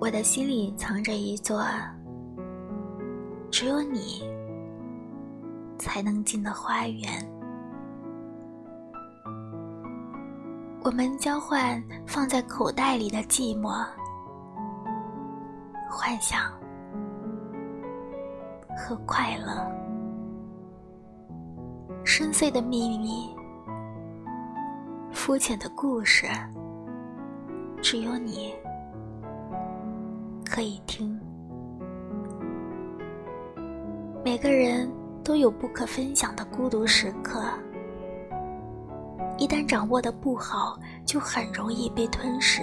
我的心里藏着一座，只有你才能进的花园。我们交换放在口袋里的寂寞、幻想和快乐，深邃的秘密、肤浅的故事，只有你。可以听。每个人都有不可分享的孤独时刻，一旦掌握的不好，就很容易被吞噬。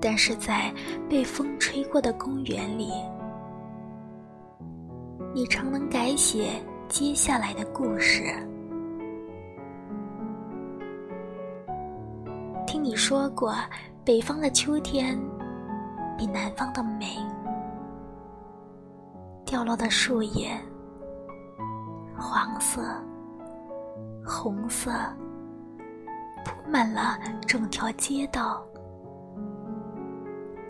但是在被风吹过的公园里，你常能改写接下来的故事。听你说过。北方的秋天比南方的美，掉落的树叶，黄色、红色，铺满了整条街道，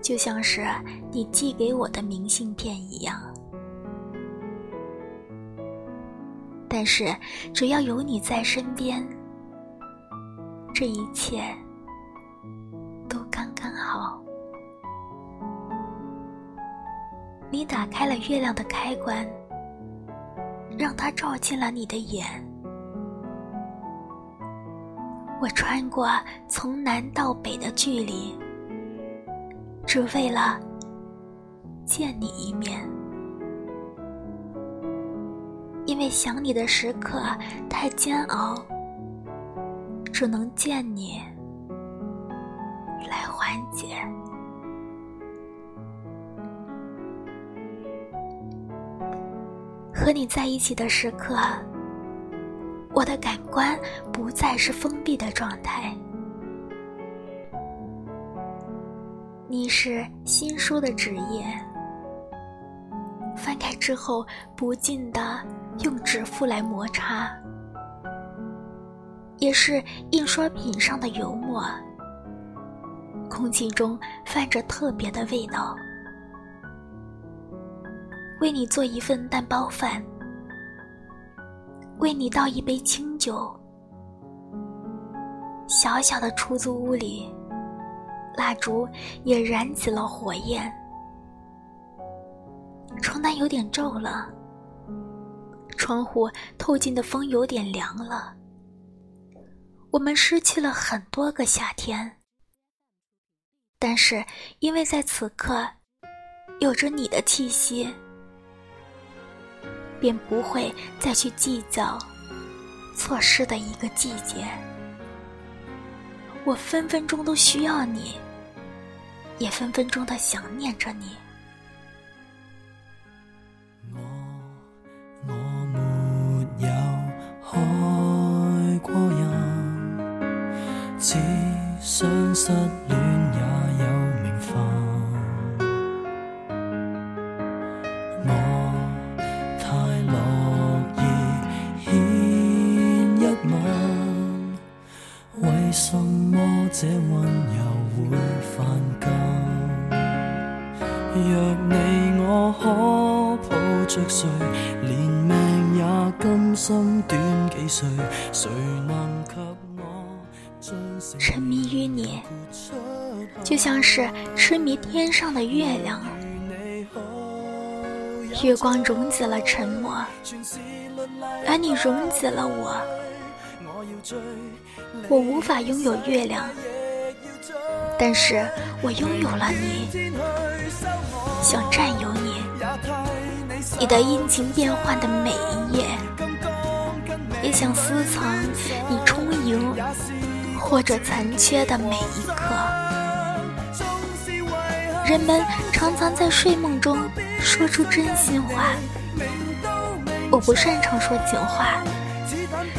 就像是你寄给我的明信片一样。但是只要有你在身边，这一切。你打开了月亮的开关，让它照进了你的眼。我穿过从南到北的距离，只为了见你一面。因为想你的时刻太煎熬，只能见你来缓解。和你在一起的时刻，我的感官不再是封闭的状态。你是新书的纸页，翻开之后不禁的用指腹来摩擦，也是印刷品上的油墨，空气中泛着特别的味道。为你做一份蛋包饭，为你倒一杯清酒。小小的出租屋里，蜡烛也燃起了火焰。床单有点皱了，窗户透进的风有点凉了。我们失去了很多个夏天，但是因为在此刻，有着你的气息。便不会再去计较错失的一个季节。我分分钟都需要你，也分分钟的想念着你。我我没有过只想失恋。为什么这温柔会犯禁若你我可抱着睡连命也甘心短几岁谁能给我尽情沉迷于你就像是痴迷天上的月亮月光溶解了沉默而你溶解了我我无法拥有月亮，但是我拥有了你，想占有你，你的阴晴变幻的每一夜，也想私藏你充盈或者残缺的每一刻。人们常常在睡梦中说出真心话，我不擅长说情话。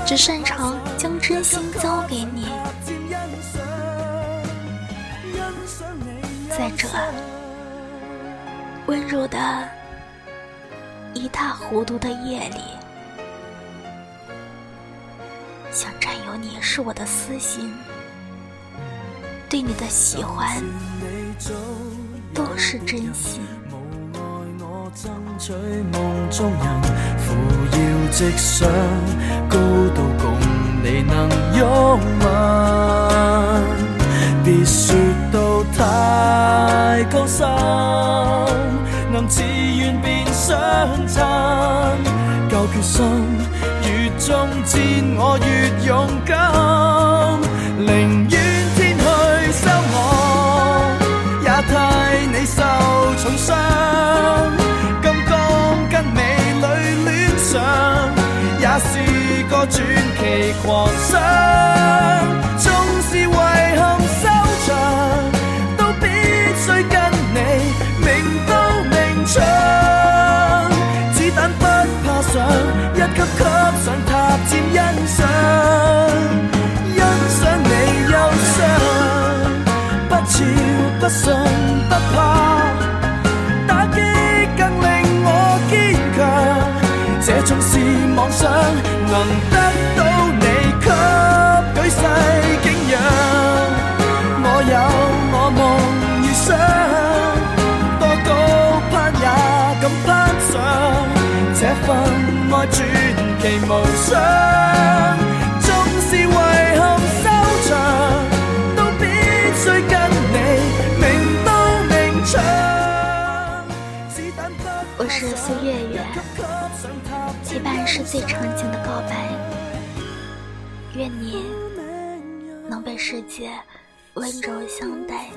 只擅长将真心交给你。再者，温柔的一塌糊涂的夜里，想占有你是我的私心，对你的喜欢都是真心。取梦中人扶摇直上，高到共你能拥吻。别说到太高深，能自愿变相亲。够决心，越中箭我越勇敢。传奇狂想，纵是遗憾收场，都必须跟你名刀名枪，子弹不怕上，一级级上塔尖欣赏，欣赏你忧伤，不笑不顺不怕，打击更令我坚强。这纵是妄想，能。世景仰。我有我梦与想，多高攀攀也敢上，这份爱传奇是苏月月，陪伴是最长情的告白，愿你。世界温柔相待。